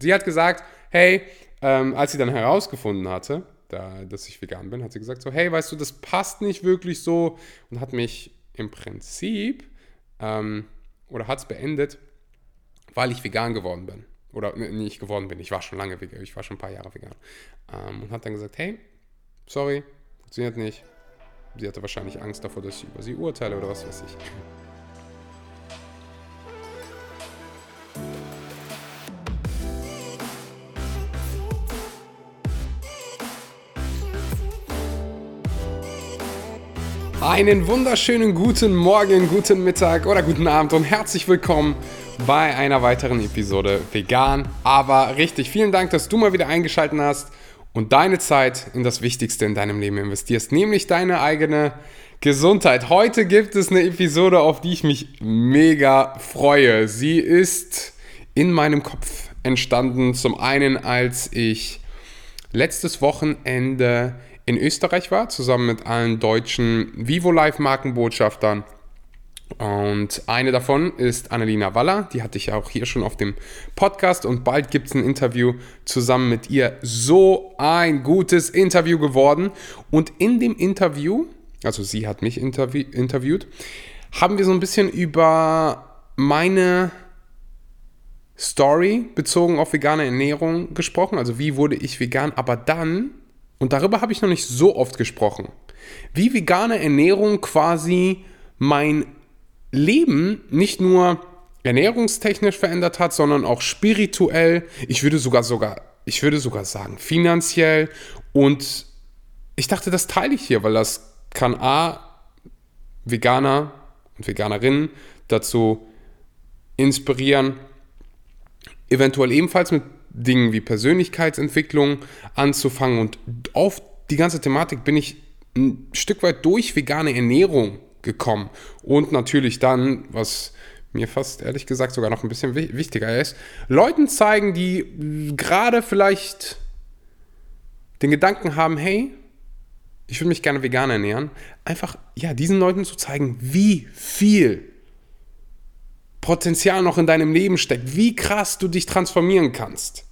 Sie hat gesagt, hey, ähm, als sie dann herausgefunden hatte, da, dass ich vegan bin, hat sie gesagt so, hey, weißt du, das passt nicht wirklich so und hat mich im Prinzip ähm, oder hat es beendet, weil ich vegan geworden bin. Oder ne, nicht geworden bin, ich war schon lange vegan, ich war schon ein paar Jahre vegan. Ähm, und hat dann gesagt, hey, sorry, funktioniert nicht. Sie hatte wahrscheinlich Angst davor, dass ich über sie urteile oder was weiß ich. Einen wunderschönen guten Morgen, guten Mittag oder guten Abend und herzlich willkommen bei einer weiteren Episode Vegan, aber richtig. Vielen Dank, dass du mal wieder eingeschaltet hast und deine Zeit in das Wichtigste in deinem Leben investierst, nämlich deine eigene Gesundheit. Heute gibt es eine Episode, auf die ich mich mega freue. Sie ist in meinem Kopf entstanden, zum einen als ich letztes Wochenende in Österreich war, zusammen mit allen deutschen VivoLife Markenbotschaftern. Und eine davon ist Annalena Waller, die hatte ich auch hier schon auf dem Podcast und bald gibt es ein Interview zusammen mit ihr. So ein gutes Interview geworden. Und in dem Interview, also sie hat mich interview interviewt, haben wir so ein bisschen über meine Story bezogen auf vegane Ernährung gesprochen. Also wie wurde ich vegan, aber dann und darüber habe ich noch nicht so oft gesprochen, wie vegane Ernährung quasi mein Leben nicht nur ernährungstechnisch verändert hat, sondern auch spirituell, ich würde sogar sogar, ich würde sogar sagen, finanziell. Und ich dachte, das teile ich hier, weil das kann A, Veganer und Veganerinnen dazu inspirieren, eventuell ebenfalls mit Dingen wie Persönlichkeitsentwicklung anzufangen. Und auf die ganze Thematik bin ich ein Stück weit durch vegane Ernährung gekommen. Und natürlich dann, was mir fast ehrlich gesagt sogar noch ein bisschen wichtiger ist, Leuten zeigen, die gerade vielleicht den Gedanken haben, hey, ich würde mich gerne vegan ernähren, einfach ja, diesen Leuten zu zeigen, wie viel Potenzial noch in deinem Leben steckt, wie krass du dich transformieren kannst.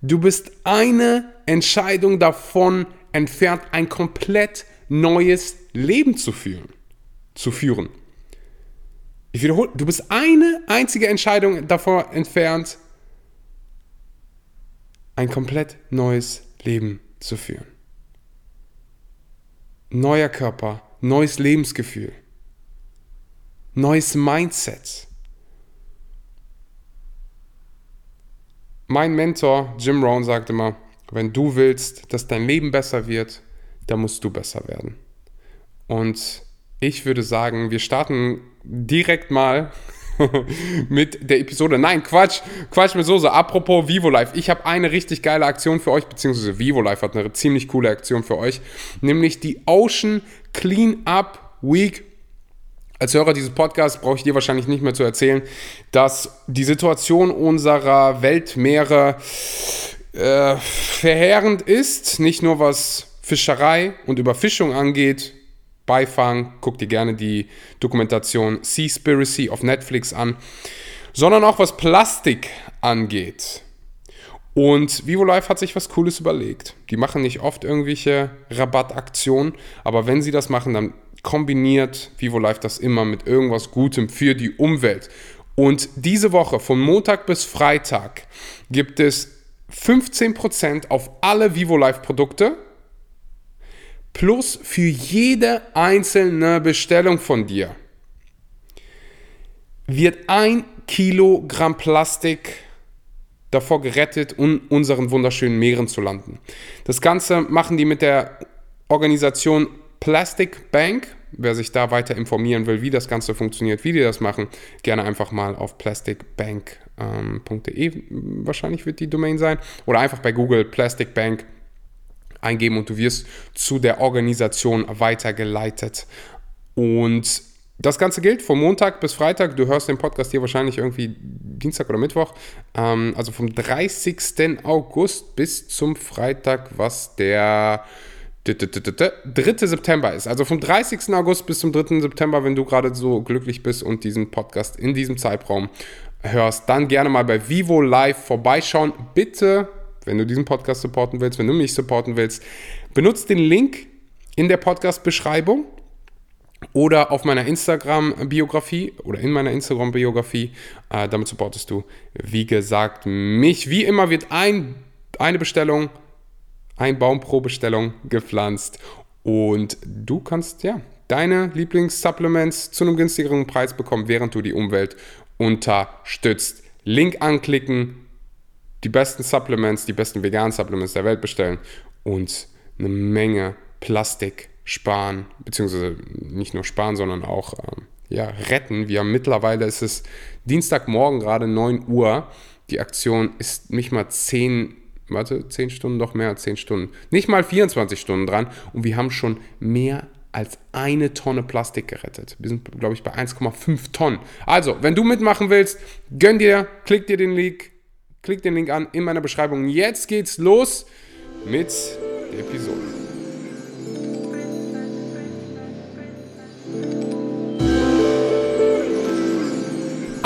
Du bist eine Entscheidung davon entfernt, ein komplett neues Leben zu führen. Zu führen. Ich wiederhole, du bist eine einzige Entscheidung davon entfernt, ein komplett neues Leben zu führen. Neuer Körper, neues Lebensgefühl, neues Mindset. Mein Mentor Jim Rohn sagt immer, wenn du willst, dass dein Leben besser wird, dann musst du besser werden. Und ich würde sagen, wir starten direkt mal mit der Episode. Nein, Quatsch, Quatsch mit Soße. Apropos VivoLife, ich habe eine richtig geile Aktion für euch, beziehungsweise VivoLife hat eine ziemlich coole Aktion für euch, nämlich die Ocean Clean Up Week als Hörer dieses Podcasts brauche ich dir wahrscheinlich nicht mehr zu erzählen, dass die Situation unserer Weltmeere äh, verheerend ist. Nicht nur was Fischerei und Überfischung angeht. Beifang, guck dir gerne die Dokumentation Seaspiracy auf Netflix an, sondern auch was Plastik angeht. Und VivoLife hat sich was Cooles überlegt. Die machen nicht oft irgendwelche Rabattaktionen, aber wenn sie das machen, dann kombiniert VivoLife das immer mit irgendwas Gutem für die Umwelt. Und diese Woche von Montag bis Freitag gibt es 15% auf alle VivoLife Produkte plus für jede einzelne Bestellung von dir wird ein Kilogramm Plastik davor gerettet, in unseren wunderschönen Meeren zu landen. Das Ganze machen die mit der Organisation Plastic Bank. Wer sich da weiter informieren will, wie das Ganze funktioniert, wie die das machen, gerne einfach mal auf plasticbank.de ähm, wahrscheinlich wird die Domain sein oder einfach bei Google Plastic Bank eingeben und du wirst zu der Organisation weitergeleitet. Und das Ganze gilt von Montag bis Freitag. Du hörst den Podcast hier wahrscheinlich irgendwie Dienstag oder Mittwoch. Ähm, also vom 30. August bis zum Freitag, was der 3. September ist. Also vom 30. August bis zum 3. September, wenn du gerade so glücklich bist und diesen Podcast in diesem Zeitraum hörst, dann gerne mal bei Vivo Live vorbeischauen. Bitte, wenn du diesen Podcast supporten willst, wenn du mich supporten willst, benutzt den Link in der Podcast-Beschreibung oder auf meiner Instagram-Biografie oder in meiner Instagram-Biografie. Äh, damit supportest du, wie gesagt, mich. Wie immer wird ein, eine Bestellung, ein Baum pro Bestellung gepflanzt und du kannst ja deine Lieblingssupplements zu einem günstigeren Preis bekommen, während du die Umwelt unterstützt. Link anklicken, die besten Supplements, die besten veganen Supplements der Welt bestellen und eine Menge Plastik sparen, beziehungsweise nicht nur sparen, sondern auch ähm, ja, retten. Wir haben mittlerweile, ist es Dienstagmorgen gerade 9 Uhr. Die Aktion ist nicht mal 10, warte, 10 Stunden, doch mehr als 10 Stunden. Nicht mal 24 Stunden dran und wir haben schon mehr als eine Tonne Plastik gerettet. Wir sind, glaube ich, bei 1,5 Tonnen. Also, wenn du mitmachen willst, gönn dir, klick dir den Link, klick den Link an in meiner Beschreibung. Jetzt geht's los mit der Episode.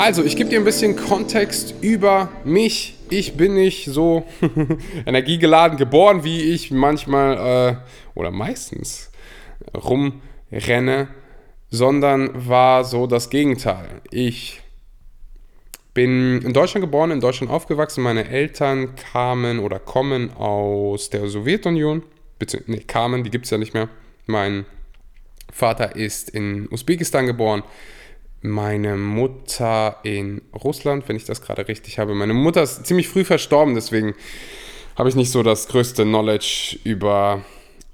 Also, ich gebe dir ein bisschen Kontext über mich. Ich bin nicht so energiegeladen geboren, wie ich manchmal äh, oder meistens rumrenne, sondern war so das Gegenteil. Ich bin in Deutschland geboren, in Deutschland aufgewachsen. Meine Eltern kamen oder kommen aus der Sowjetunion. Bitte, nee, kamen, die gibt es ja nicht mehr. Mein Vater ist in Usbekistan geboren meine Mutter in Russland, wenn ich das gerade richtig habe. Meine Mutter ist ziemlich früh verstorben, deswegen habe ich nicht so das größte Knowledge über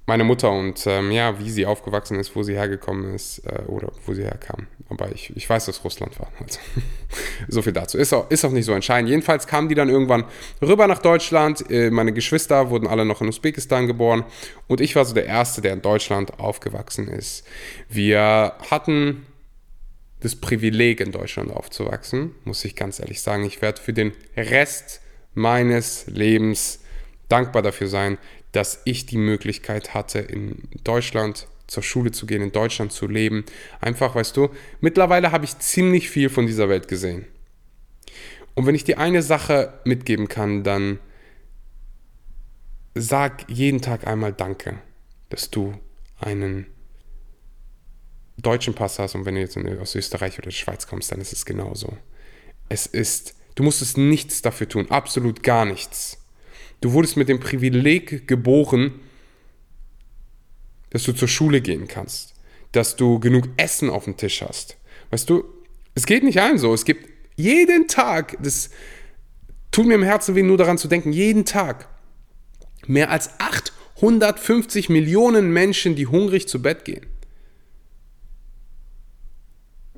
meine Mutter und ähm, ja, wie sie aufgewachsen ist, wo sie hergekommen ist äh, oder wo sie herkam. Aber ich, ich weiß, dass Russland war. Also, so viel dazu. Ist auch, ist auch nicht so entscheidend. Jedenfalls kamen die dann irgendwann rüber nach Deutschland. Äh, meine Geschwister wurden alle noch in Usbekistan geboren und ich war so der Erste, der in Deutschland aufgewachsen ist. Wir hatten das Privileg, in Deutschland aufzuwachsen, muss ich ganz ehrlich sagen. Ich werde für den Rest meines Lebens dankbar dafür sein, dass ich die Möglichkeit hatte, in Deutschland zur Schule zu gehen, in Deutschland zu leben. Einfach, weißt du, mittlerweile habe ich ziemlich viel von dieser Welt gesehen. Und wenn ich dir eine Sache mitgeben kann, dann sag jeden Tag einmal Danke, dass du einen deutschen Pass hast und wenn du jetzt aus Österreich oder der Schweiz kommst, dann ist es genauso. Es ist, du musstest nichts dafür tun, absolut gar nichts. Du wurdest mit dem Privileg geboren, dass du zur Schule gehen kannst, dass du genug Essen auf dem Tisch hast. Weißt du, es geht nicht allen so. Es gibt jeden Tag, das tut mir im Herzen weh, nur daran zu denken, jeden Tag mehr als 850 Millionen Menschen, die hungrig zu Bett gehen.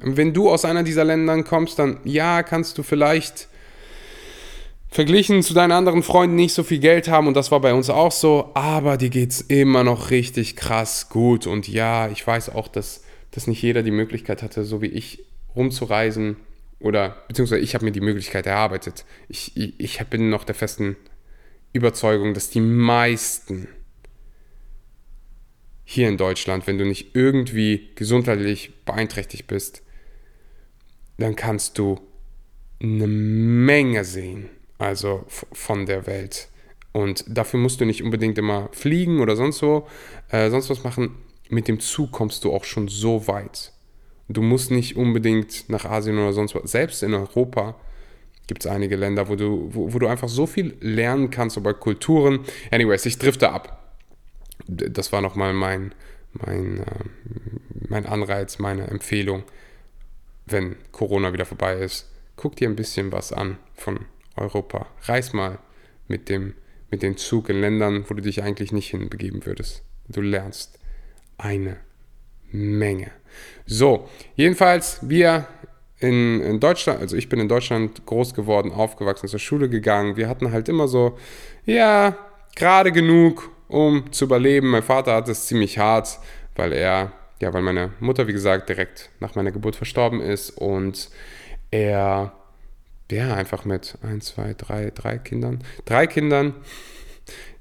Wenn du aus einer dieser Ländern kommst, dann ja, kannst du vielleicht verglichen zu deinen anderen Freunden nicht so viel Geld haben und das war bei uns auch so, aber dir geht es immer noch richtig krass gut und ja, ich weiß auch, dass, dass nicht jeder die Möglichkeit hatte, so wie ich rumzureisen oder beziehungsweise ich habe mir die Möglichkeit erarbeitet. Ich, ich, ich bin noch der festen Überzeugung, dass die meisten hier in Deutschland, wenn du nicht irgendwie gesundheitlich beeinträchtigt bist, dann kannst du eine Menge sehen, also von der Welt. Und dafür musst du nicht unbedingt immer fliegen oder sonst wo, äh, sonst was machen. Mit dem Zug kommst du auch schon so weit. Du musst nicht unbedingt nach Asien oder sonst was. Selbst in Europa gibt es einige Länder, wo du, wo, wo, du einfach so viel lernen kannst über Kulturen. Anyways, ich drifte ab. Das war nochmal mein, mein, äh, mein Anreiz, meine Empfehlung wenn Corona wieder vorbei ist, guck dir ein bisschen was an von Europa. Reis mal mit dem, mit dem Zug in Ländern, wo du dich eigentlich nicht hinbegeben würdest. Du lernst eine Menge. So, jedenfalls, wir in, in, Deutschland, also ich bin in Deutschland groß geworden, aufgewachsen, zur Schule gegangen. Wir hatten halt immer so, ja, gerade genug, um zu überleben. Mein Vater hat es ziemlich hart, weil er ja, weil meine Mutter, wie gesagt, direkt nach meiner Geburt verstorben ist und er, ja, einfach mit ein, zwei, drei, drei Kindern, drei Kindern,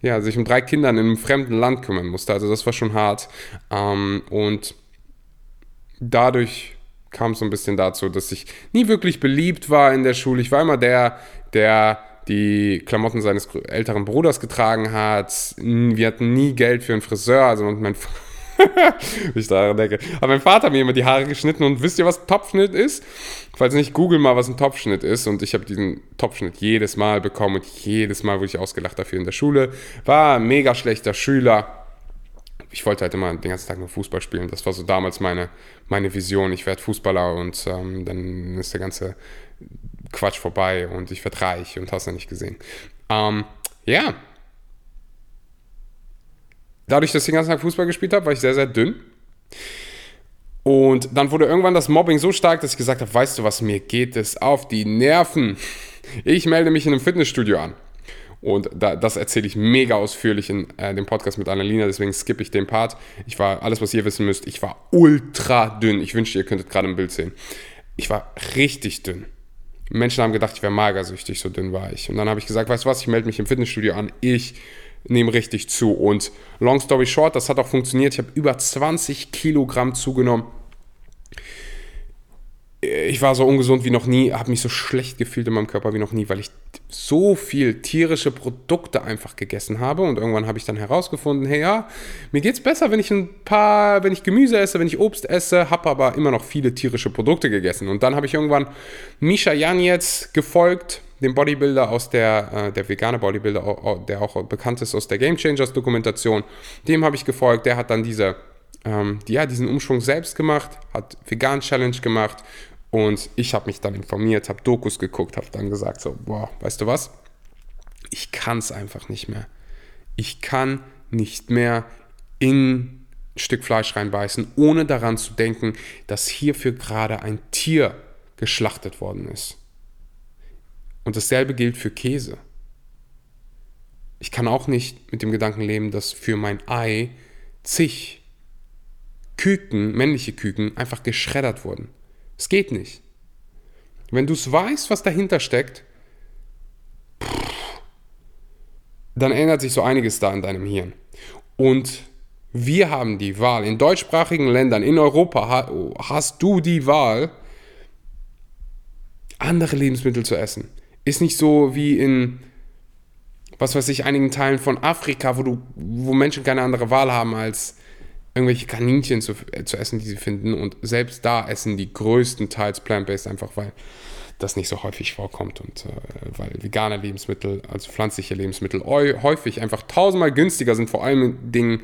ja, sich um drei Kindern in einem fremden Land kümmern musste. Also das war schon hart. Ähm, und dadurch kam so ein bisschen dazu, dass ich nie wirklich beliebt war in der Schule. Ich war immer der, der die Klamotten seines älteren Bruders getragen hat. Wir hatten nie Geld für einen Friseur, also mein ich daran denke. Aber mein Vater hat mir immer die Haare geschnitten und wisst ihr, was Topfschnitt ist? Falls nicht, google mal, was ein Topfschnitt ist. Und ich habe diesen Topfschnitt jedes Mal bekommen und jedes Mal wurde ich ausgelacht dafür in der Schule. War ein mega schlechter Schüler ich wollte halt immer den ganzen Tag nur Fußball spielen. Das war so damals meine, meine Vision. Ich werde Fußballer und ähm, dann ist der ganze Quatsch vorbei und ich werde reich und hast ja nicht gesehen. Ähm, ja. Dadurch, dass ich den ganzen Tag Fußball gespielt habe, war ich sehr, sehr dünn. Und dann wurde irgendwann das Mobbing so stark, dass ich gesagt habe, weißt du was, mir geht es auf die Nerven. Ich melde mich in einem Fitnessstudio an. Und da, das erzähle ich mega ausführlich in äh, dem Podcast mit Annalena, deswegen skippe ich den Part. Ich war, alles was ihr wissen müsst, ich war ultra dünn. Ich wünschte, ihr könntet gerade ein Bild sehen. Ich war richtig dünn. Menschen haben gedacht, ich wäre magersüchtig, so dünn war ich. Und dann habe ich gesagt, weißt du was, ich melde mich im Fitnessstudio an, ich nehme richtig zu. Und long story short, das hat auch funktioniert. Ich habe über 20 Kilogramm zugenommen ich war so ungesund wie noch nie, habe mich so schlecht gefühlt in meinem Körper wie noch nie, weil ich so viel tierische Produkte einfach gegessen habe und irgendwann habe ich dann herausgefunden, hey ja, mir geht es besser, wenn ich ein paar, wenn ich Gemüse esse, wenn ich Obst esse, habe aber immer noch viele tierische Produkte gegessen und dann habe ich irgendwann Misha Janetz gefolgt, dem Bodybuilder aus der, äh, der vegane Bodybuilder, der auch bekannt ist aus der Game Changers Dokumentation, dem habe ich gefolgt, der hat dann diese ähm, die, ja, diesen Umschwung selbst gemacht, hat Vegan Challenge gemacht und ich habe mich dann informiert, habe Dokus geguckt, habe dann gesagt, so, boah, weißt du was? Ich kann es einfach nicht mehr. Ich kann nicht mehr in ein Stück Fleisch reinbeißen, ohne daran zu denken, dass hierfür gerade ein Tier geschlachtet worden ist. Und dasselbe gilt für Käse. Ich kann auch nicht mit dem Gedanken leben, dass für mein Ei zig Küken, männliche Küken, einfach geschreddert wurden. Es geht nicht. Wenn du es weißt, was dahinter steckt, dann ändert sich so einiges da in deinem Hirn. Und wir haben die Wahl. In deutschsprachigen Ländern, in Europa hast du die Wahl, andere Lebensmittel zu essen. Ist nicht so wie in, was weiß ich, einigen Teilen von Afrika, wo, du, wo Menschen keine andere Wahl haben, als irgendwelche Kaninchen zu, äh, zu essen, die sie finden. Und selbst da essen die größtenteils plant-based, einfach weil das nicht so häufig vorkommt und äh, weil vegane Lebensmittel, also pflanzliche Lebensmittel, häufig einfach tausendmal günstiger sind, vor allem in Dingen,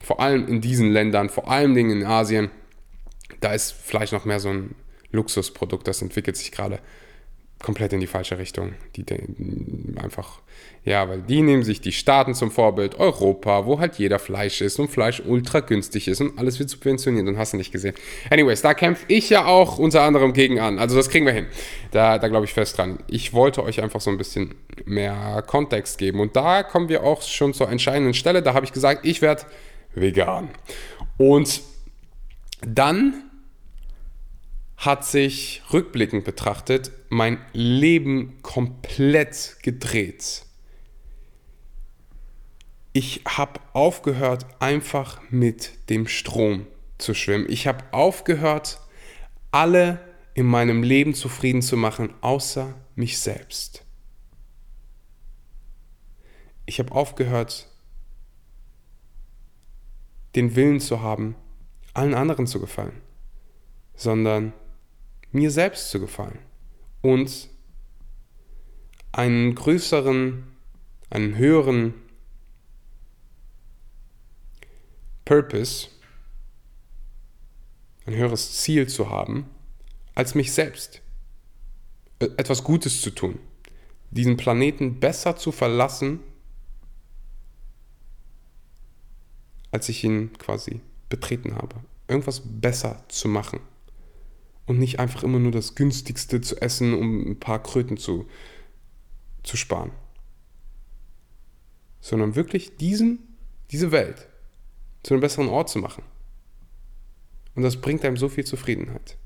vor allem in diesen Ländern, vor allem Dingen in Asien. Da ist Fleisch noch mehr so ein Luxusprodukt, das entwickelt sich gerade komplett in die falsche Richtung. Die, einfach, ja, weil die nehmen sich die Staaten zum Vorbild, Europa, wo halt jeder Fleisch ist und Fleisch ultra günstig ist und alles wird subventioniert und hast du nicht gesehen. Anyways, da kämpfe ich ja auch unter anderem gegen an. Also das kriegen wir hin. Da, da glaube ich fest dran. Ich wollte euch einfach so ein bisschen mehr Kontext geben und da kommen wir auch schon zur entscheidenden Stelle. Da habe ich gesagt, ich werde vegan. Und dann hat sich rückblickend betrachtet mein Leben komplett gedreht. Ich habe aufgehört, einfach mit dem Strom zu schwimmen. Ich habe aufgehört, alle in meinem Leben zufrieden zu machen, außer mich selbst. Ich habe aufgehört, den Willen zu haben, allen anderen zu gefallen, sondern mir selbst zu gefallen und einen größeren, einen höheren Purpose, ein höheres Ziel zu haben, als mich selbst. Äh, etwas Gutes zu tun. Diesen Planeten besser zu verlassen, als ich ihn quasi betreten habe. Irgendwas besser zu machen und nicht einfach immer nur das günstigste zu essen, um ein paar Kröten zu, zu sparen. Sondern wirklich diesen, diese Welt zu einem besseren Ort zu machen. Und das bringt einem so viel Zufriedenheit.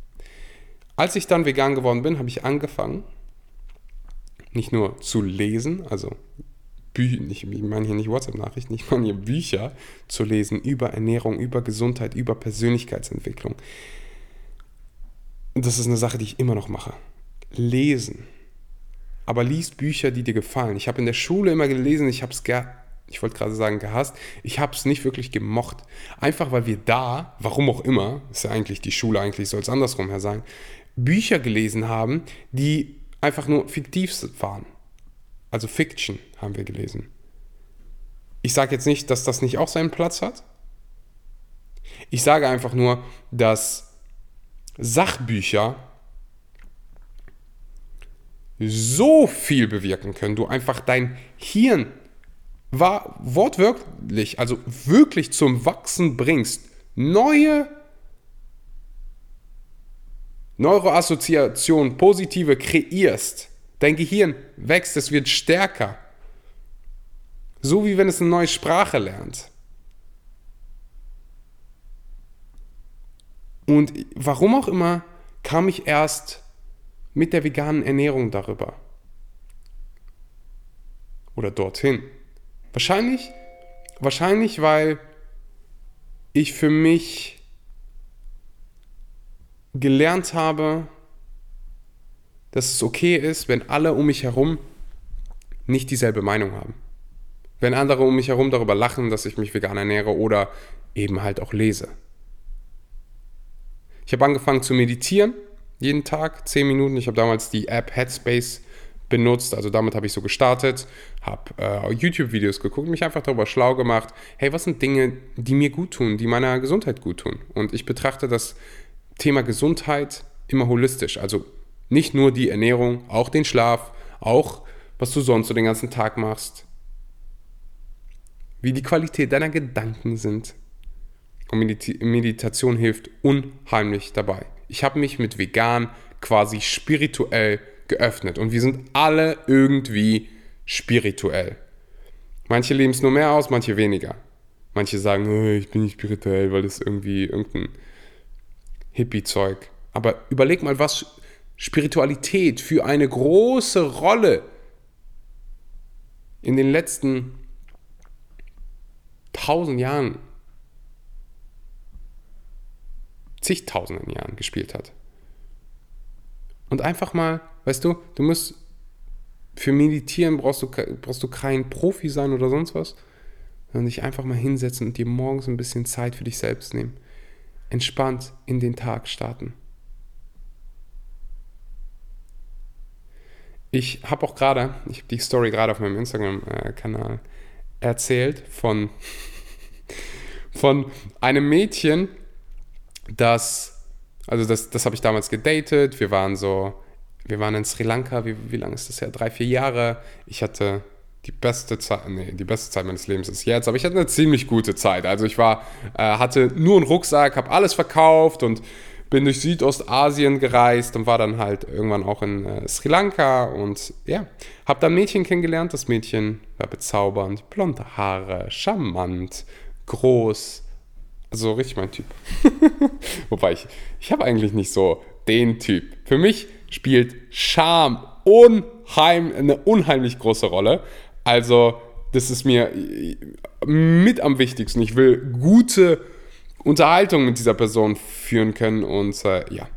Als ich dann vegan geworden bin, habe ich angefangen, nicht nur zu lesen, also Bücher, ich meine hier nicht WhatsApp-Nachrichten, ich meine hier Bücher zu lesen über Ernährung, über Gesundheit, über Persönlichkeitsentwicklung das ist eine Sache, die ich immer noch mache. Lesen. Aber lies Bücher, die dir gefallen. Ich habe in der Schule immer gelesen, ich habe es ich wollte gerade sagen gehasst, ich habe es nicht wirklich gemocht. Einfach weil wir da, warum auch immer, ist ja eigentlich die Schule, eigentlich soll es andersrum her sein, Bücher gelesen haben, die einfach nur fiktiv waren. Also Fiction haben wir gelesen. Ich sage jetzt nicht, dass das nicht auch seinen Platz hat. Ich sage einfach nur, dass Sachbücher so viel bewirken können. Du einfach dein Hirn war wortwörtlich, also wirklich zum Wachsen bringst. Neue Neuroassoziationen, positive kreierst. Dein Gehirn wächst, es wird stärker. So wie wenn es eine neue Sprache lernt. Und warum auch immer kam ich erst mit der veganen Ernährung darüber. Oder dorthin. Wahrscheinlich, wahrscheinlich, weil ich für mich gelernt habe, dass es okay ist, wenn alle um mich herum nicht dieselbe Meinung haben. Wenn andere um mich herum darüber lachen, dass ich mich vegan ernähre oder eben halt auch lese. Ich habe angefangen zu meditieren jeden Tag, 10 Minuten. Ich habe damals die App Headspace benutzt, also damit habe ich so gestartet, habe äh, YouTube-Videos geguckt, mich einfach darüber schlau gemacht, hey, was sind Dinge, die mir gut tun, die meiner Gesundheit gut tun? Und ich betrachte das Thema Gesundheit immer holistisch, also nicht nur die Ernährung, auch den Schlaf, auch was du sonst so den ganzen Tag machst, wie die Qualität deiner Gedanken sind. Und Meditation hilft unheimlich dabei. Ich habe mich mit vegan quasi spirituell geöffnet und wir sind alle irgendwie spirituell. Manche leben es nur mehr aus, manche weniger. Manche sagen, oh, ich bin nicht spirituell, weil das irgendwie irgendein Hippie-Zeug. Aber überleg mal, was Spiritualität für eine große Rolle in den letzten tausend Jahren zigtausenden Jahren gespielt hat. Und einfach mal, weißt du, du musst für Meditieren brauchst du, brauchst du kein Profi sein oder sonst was, sondern dich einfach mal hinsetzen und dir morgens ein bisschen Zeit für dich selbst nehmen. Entspannt in den Tag starten. Ich habe auch gerade, ich habe die Story gerade auf meinem Instagram-Kanal erzählt von, von einem Mädchen, das, also das, das habe ich damals gedatet. Wir waren so, wir waren in Sri Lanka, wie, wie lange ist das her? Drei, vier Jahre. Ich hatte die beste Zeit, nee, die beste Zeit meines Lebens ist jetzt, aber ich hatte eine ziemlich gute Zeit. Also ich war, äh, hatte nur einen Rucksack, habe alles verkauft und bin durch Südostasien gereist und war dann halt irgendwann auch in äh, Sri Lanka und ja, habe dann Mädchen kennengelernt. Das Mädchen war bezaubernd, blonde Haare, charmant, groß, so richtig mein Typ. Wobei ich, ich habe eigentlich nicht so den Typ. Für mich spielt Charme unheim, eine unheimlich große Rolle. Also, das ist mir mit am wichtigsten. Ich will gute Unterhaltung mit dieser Person führen können und äh, ja,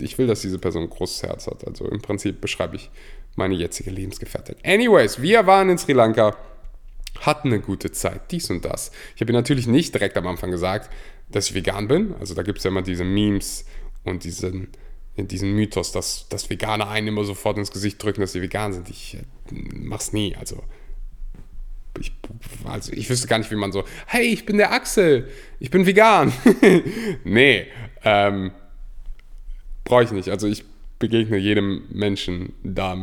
ich will, dass diese Person ein großes Herz hat. Also im Prinzip beschreibe ich meine jetzige Lebensgefährtin. Anyways, wir waren in Sri Lanka hatten eine gute Zeit, dies und das. Ich habe ihr natürlich nicht direkt am Anfang gesagt, dass ich vegan bin. Also da gibt es ja immer diese Memes und diesen, diesen Mythos, dass, dass Veganer einen immer sofort ins Gesicht drücken, dass sie vegan sind. Ich äh, mach's nie. Also ich, also ich wüsste gar nicht, wie man so, hey, ich bin der Axel, ich bin vegan. nee, ähm, brauche ich nicht. Also ich begegne jedem Menschen da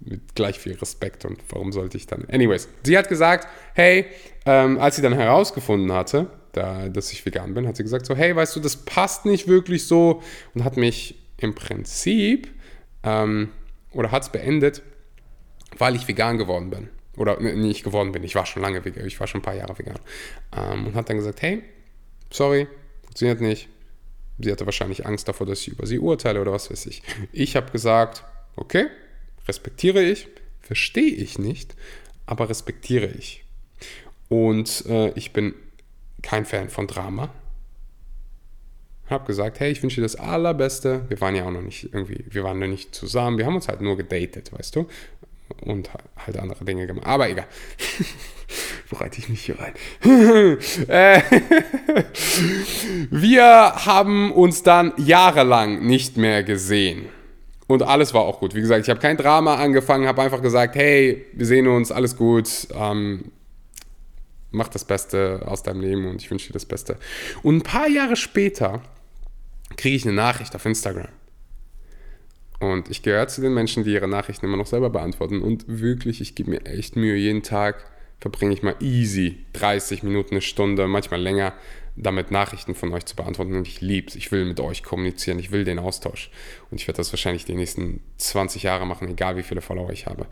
mit gleich viel Respekt und warum sollte ich dann? Anyways, sie hat gesagt, hey, ähm, als sie dann herausgefunden hatte, da, dass ich vegan bin, hat sie gesagt so, hey, weißt du, das passt nicht wirklich so und hat mich im Prinzip ähm, oder hat es beendet, weil ich vegan geworden bin. Oder ne, nicht geworden bin, ich war schon lange vegan, ich war schon ein paar Jahre vegan. Ähm, und hat dann gesagt, hey, sorry, funktioniert nicht. Sie hatte wahrscheinlich Angst davor, dass ich über sie urteile oder was weiß ich. Ich habe gesagt, okay, respektiere ich, verstehe ich nicht, aber respektiere ich. Und äh, ich bin kein Fan von Drama. Habe gesagt, hey, ich wünsche dir das Allerbeste. Wir waren ja auch noch nicht irgendwie, wir waren noch nicht zusammen. Wir haben uns halt nur gedatet, weißt du? Und halt andere Dinge gemacht. Aber egal. Wo reite ich mich hier rein? Äh, wir haben uns dann jahrelang nicht mehr gesehen. Und alles war auch gut. Wie gesagt, ich habe kein Drama angefangen, habe einfach gesagt, hey, wir sehen uns, alles gut. Ähm, mach das Beste aus deinem Leben und ich wünsche dir das Beste. Und ein paar Jahre später kriege ich eine Nachricht auf Instagram. Und ich gehöre zu den Menschen, die ihre Nachrichten immer noch selber beantworten. Und wirklich, ich gebe mir echt Mühe. Jeden Tag verbringe ich mal easy 30 Minuten, eine Stunde, manchmal länger damit Nachrichten von euch zu beantworten und ich liebe es. Ich will mit euch kommunizieren, ich will den Austausch. Und ich werde das wahrscheinlich die nächsten 20 Jahre machen, egal wie viele Follower ich habe.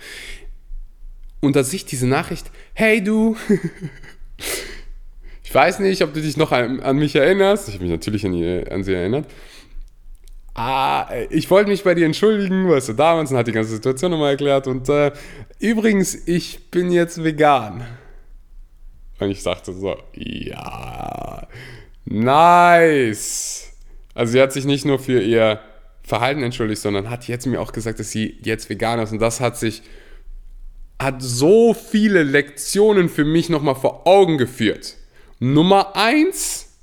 Und da sich diese Nachricht, hey du, ich weiß nicht, ob du dich noch an, an mich erinnerst. Ich habe mich natürlich an, ihr, an sie erinnert. Ah, ich wollte mich bei dir entschuldigen, weißt du, damals und hat die ganze Situation nochmal erklärt. Und äh, übrigens, ich bin jetzt vegan. Und ich sagte so, ja, nice. Also sie hat sich nicht nur für ihr Verhalten entschuldigt, sondern hat jetzt mir auch gesagt, dass sie jetzt vegan ist. Und das hat sich, hat so viele Lektionen für mich nochmal vor Augen geführt. Nummer eins,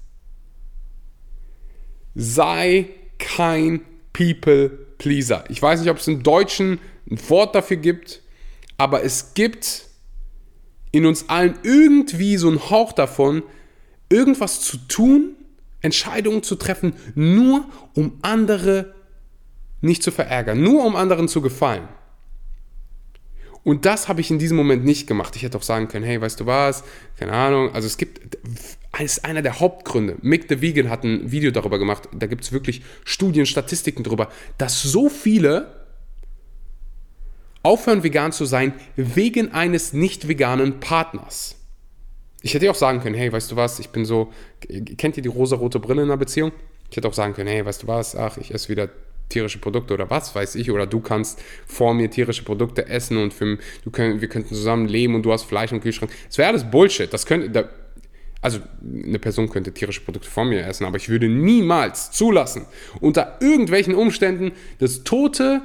sei kein People Pleaser. Ich weiß nicht, ob es im Deutschen ein Wort dafür gibt, aber es gibt in uns allen irgendwie so ein Hauch davon, irgendwas zu tun, Entscheidungen zu treffen, nur um andere nicht zu verärgern, nur um anderen zu gefallen. Und das habe ich in diesem Moment nicht gemacht. Ich hätte auch sagen können, hey, weißt du was, keine Ahnung. Also es gibt, ist einer der Hauptgründe. Mick the Vegan hat ein Video darüber gemacht. Da gibt es wirklich Studien, Statistiken darüber, dass so viele aufhören vegan zu sein wegen eines nicht veganen Partners. Ich hätte auch sagen können, hey, weißt du was, ich bin so, kennt ihr die rosa-rote Brille in einer Beziehung? Ich hätte auch sagen können, hey, weißt du was, ach, ich esse wieder tierische Produkte oder was weiß ich, oder du kannst vor mir tierische Produkte essen und für, du können, wir könnten zusammen leben und du hast Fleisch im Kühlschrank. Das wäre alles Bullshit. Das könnte, da, also eine Person könnte tierische Produkte vor mir essen, aber ich würde niemals zulassen, unter irgendwelchen Umständen, dass tote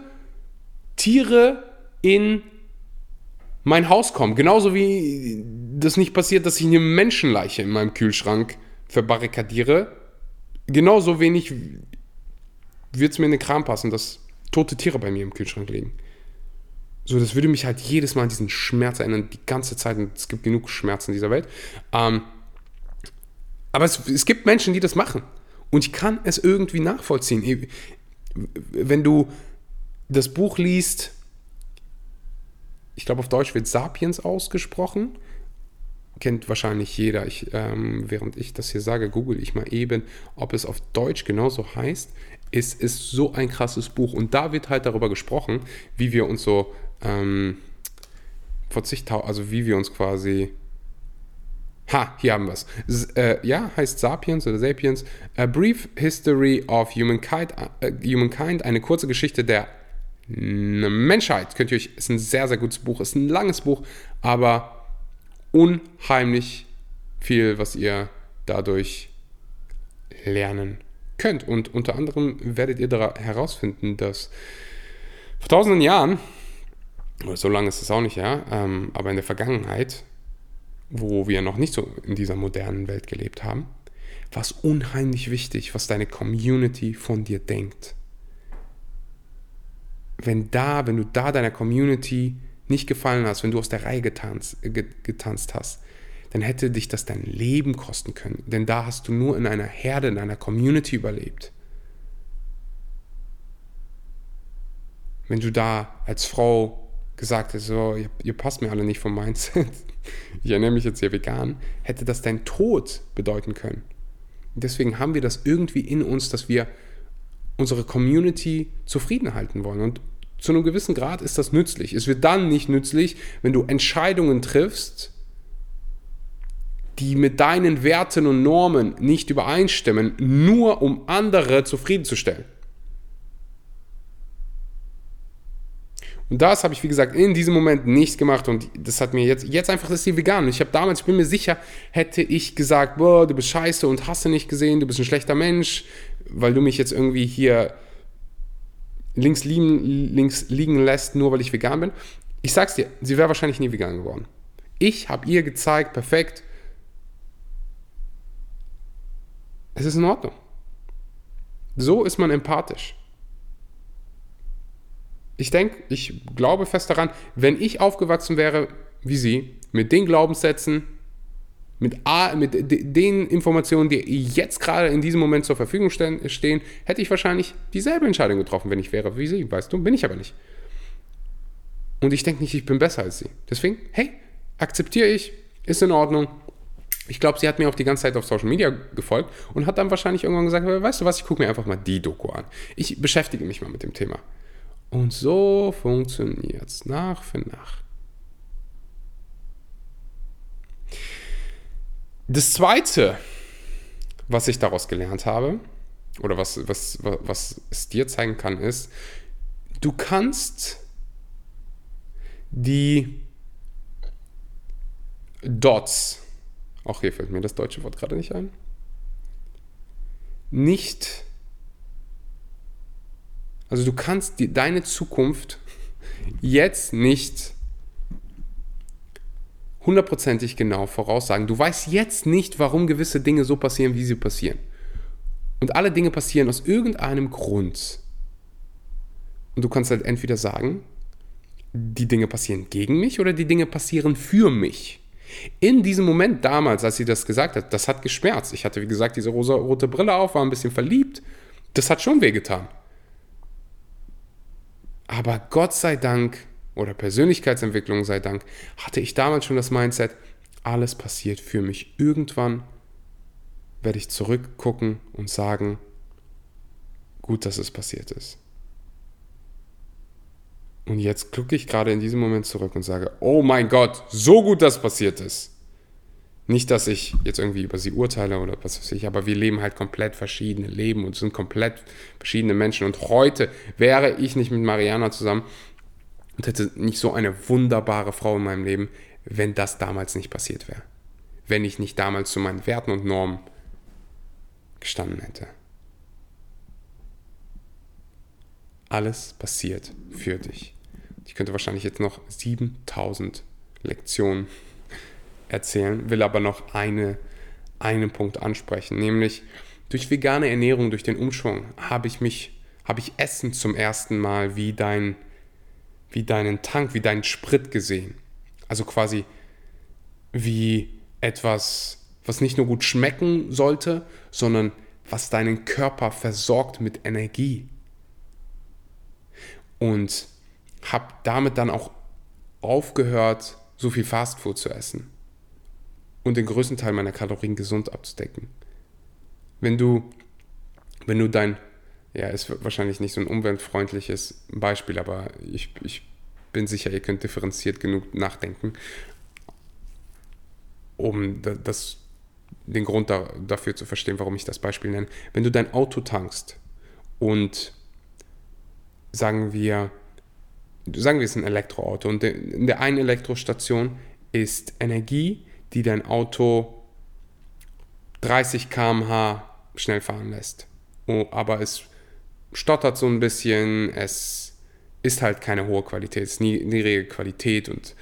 Tiere in mein Haus kommen. Genauso wie das nicht passiert, dass ich eine Menschenleiche in meinem Kühlschrank verbarrikadiere. Genauso wenig wird es mir in den Kram passen, dass tote Tiere bei mir im Kühlschrank liegen. So, das würde mich halt jedes Mal an diesen Schmerz erinnern, die ganze Zeit. Und es gibt genug Schmerz in dieser Welt. Ähm, aber es, es gibt Menschen, die das machen. Und ich kann es irgendwie nachvollziehen. Wenn du das Buch liest, ich glaube auf Deutsch wird Sapiens ausgesprochen. Kennt wahrscheinlich jeder. Ich, ähm, während ich das hier sage, google ich mal eben, ob es auf Deutsch genauso heißt. Es ist so ein krasses Buch. Und da wird halt darüber gesprochen, wie wir uns so ähm, vor zigtausend, also wie wir uns quasi Ha, hier haben wir es. Äh, ja, heißt Sapiens oder Sapiens. A Brief History of Humankind, äh, Humankind eine kurze Geschichte der Menschheit. Könnt ihr euch, ist ein sehr, sehr gutes Buch, ist ein langes Buch, aber unheimlich viel, was ihr dadurch lernen könnt. Und unter anderem werdet ihr herausfinden, dass vor tausenden Jahren, oder so lange ist es auch nicht, ja, ähm, aber in der Vergangenheit, wo wir noch nicht so in dieser modernen Welt gelebt haben, war es unheimlich wichtig, was deine Community von dir denkt wenn da, wenn du da deiner Community nicht gefallen hast, wenn du aus der Reihe getanzt, getanzt hast, dann hätte dich das dein Leben kosten können. Denn da hast du nur in einer Herde, in einer Community überlebt. Wenn du da als Frau gesagt hast, so, ihr, ihr passt mir alle nicht vom Mindset, ich ernähre mich jetzt hier vegan, hätte das dein Tod bedeuten können. Deswegen haben wir das irgendwie in uns, dass wir unsere Community zufrieden halten wollen. Und zu einem gewissen Grad ist das nützlich. Es wird dann nicht nützlich, wenn du Entscheidungen triffst, die mit deinen Werten und Normen nicht übereinstimmen, nur um andere zufriedenzustellen. Und das habe ich, wie gesagt, in diesem Moment nicht gemacht und das hat mir jetzt, jetzt einfach das hier vegan. Ich habe damals, ich bin mir sicher, hätte ich gesagt, boah, du bist scheiße und hast du nicht gesehen, du bist ein schlechter Mensch, weil du mich jetzt irgendwie hier links liegen, links liegen lässt, nur weil ich vegan bin. Ich sag's dir, sie wäre wahrscheinlich nie vegan geworden. Ich habe ihr gezeigt, perfekt, es ist in Ordnung. So ist man empathisch. Ich denke, ich glaube fest daran, wenn ich aufgewachsen wäre wie sie, mit den Glaubenssätzen, mit, A, mit den Informationen, die jetzt gerade in diesem Moment zur Verfügung stehen, hätte ich wahrscheinlich dieselbe Entscheidung getroffen, wenn ich wäre wie sie, weißt du, bin ich aber nicht. Und ich denke nicht, ich bin besser als sie. Deswegen, hey, akzeptiere ich, ist in Ordnung. Ich glaube, sie hat mir auch die ganze Zeit auf Social Media gefolgt und hat dann wahrscheinlich irgendwann gesagt, weißt du was, ich gucke mir einfach mal die Doku an. Ich beschäftige mich mal mit dem Thema. Und so funktioniert es nach für nach. Das Zweite, was ich daraus gelernt habe, oder was, was, was es dir zeigen kann, ist, du kannst die Dots, auch hier fällt mir das deutsche Wort gerade nicht ein, nicht, also du kannst die, deine Zukunft jetzt nicht hundertprozentig genau voraussagen. Du weißt jetzt nicht, warum gewisse Dinge so passieren, wie sie passieren. Und alle Dinge passieren aus irgendeinem Grund. Und du kannst halt entweder sagen, die Dinge passieren gegen mich oder die Dinge passieren für mich. In diesem Moment damals, als sie das gesagt hat, das hat geschmerzt. Ich hatte, wie gesagt, diese rosa-rote Brille auf, war ein bisschen verliebt. Das hat schon wehgetan. Aber Gott sei Dank oder Persönlichkeitsentwicklung sei Dank, hatte ich damals schon das Mindset, alles passiert für mich. Irgendwann werde ich zurückgucken und sagen, gut, dass es passiert ist. Und jetzt gucke ich gerade in diesem Moment zurück und sage, oh mein Gott, so gut, dass passiert ist. Nicht, dass ich jetzt irgendwie über sie urteile oder was weiß ich, aber wir leben halt komplett verschiedene Leben und sind komplett verschiedene Menschen. Und heute wäre ich nicht mit Mariana zusammen, und hätte nicht so eine wunderbare Frau in meinem Leben, wenn das damals nicht passiert wäre. Wenn ich nicht damals zu meinen Werten und Normen gestanden hätte. Alles passiert für dich. Ich könnte wahrscheinlich jetzt noch 7000 Lektionen erzählen, will aber noch eine, einen Punkt ansprechen, nämlich durch vegane Ernährung, durch den Umschwung habe ich mich, habe ich Essen zum ersten Mal wie dein wie deinen Tank, wie deinen Sprit gesehen. Also quasi wie etwas, was nicht nur gut schmecken sollte, sondern was deinen Körper versorgt mit Energie. Und habe damit dann auch aufgehört, so viel Fastfood zu essen und den größten Teil meiner Kalorien gesund abzudecken. Wenn du, wenn du dein ja, ist wahrscheinlich nicht so ein umweltfreundliches Beispiel, aber ich, ich bin sicher, ihr könnt differenziert genug nachdenken, um das, den Grund da, dafür zu verstehen, warum ich das Beispiel nenne. Wenn du dein Auto tankst und sagen wir, sagen wir es ist ein Elektroauto und in der einen Elektrostation ist Energie, die dein Auto 30 km/h schnell fahren lässt. Oh, aber es stottert so ein bisschen, es ist halt keine hohe Qualität, es ist niedrige Qualität und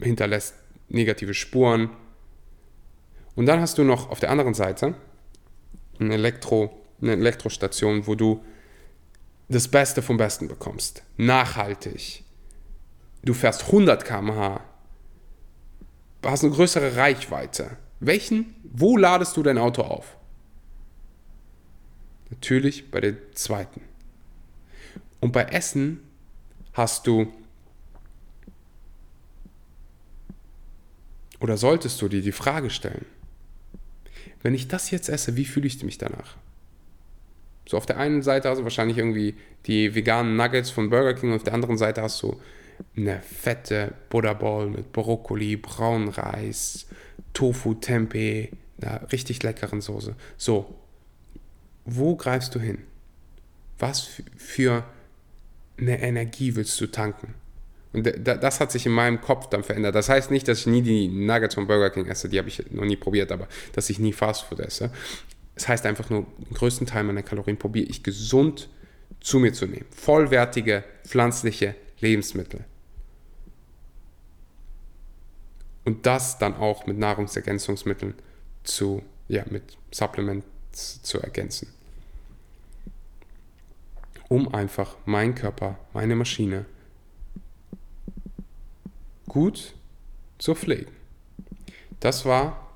hinterlässt negative Spuren. Und dann hast du noch auf der anderen Seite ein Elektro, eine Elektrostation, wo du das Beste vom Besten bekommst. Nachhaltig. Du fährst 100 km/h. Hast eine größere Reichweite. Welchen, wo ladest du dein Auto auf? Natürlich bei der zweiten. Und bei Essen hast du oder solltest du dir die Frage stellen, wenn ich das jetzt esse, wie fühle ich mich danach? So auf der einen Seite hast du wahrscheinlich irgendwie die veganen Nuggets von Burger King und auf der anderen Seite hast du eine fette Buddha Ball mit Brokkoli, braunen Reis, Tofu, Tempeh, einer richtig leckeren Soße. So, wo greifst du hin? Was für eine Energie willst du tanken? Und das hat sich in meinem Kopf dann verändert. Das heißt nicht, dass ich nie die Nuggets von Burger King esse, die habe ich noch nie probiert, aber dass ich nie Fastfood esse. Es heißt einfach nur, den größten Teil meiner Kalorien probiere ich gesund zu mir zu nehmen. Vollwertige, pflanzliche Lebensmittel. Und das dann auch mit Nahrungsergänzungsmitteln zu, ja, mit Supplements zu ergänzen. Um einfach meinen Körper, meine Maschine gut zu pflegen. Das war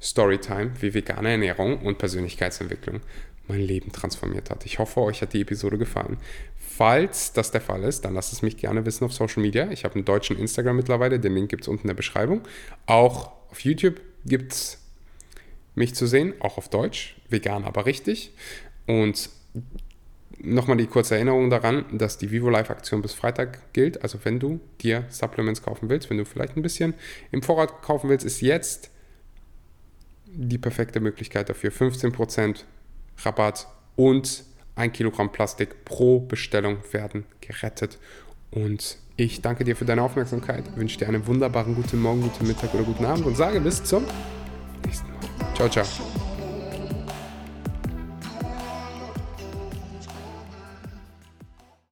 Storytime, wie vegane Ernährung und Persönlichkeitsentwicklung mein Leben transformiert hat. Ich hoffe, euch hat die Episode gefallen. Falls das der Fall ist, dann lasst es mich gerne wissen auf Social Media. Ich habe einen deutschen Instagram mittlerweile, den Link gibt es unten in der Beschreibung. Auch auf YouTube gibt es mich zu sehen, auch auf Deutsch, vegan aber richtig. Und nochmal die kurze Erinnerung daran, dass die Vivo Live Aktion bis Freitag gilt. Also wenn du dir Supplements kaufen willst, wenn du vielleicht ein bisschen im Vorrat kaufen willst, ist jetzt die perfekte Möglichkeit dafür. 15% Rabatt und ein Kilogramm Plastik pro Bestellung werden gerettet. Und ich danke dir für deine Aufmerksamkeit, wünsche dir einen wunderbaren guten Morgen, guten Mittag oder guten Abend und sage bis zum nächsten Mal. Chao, chao.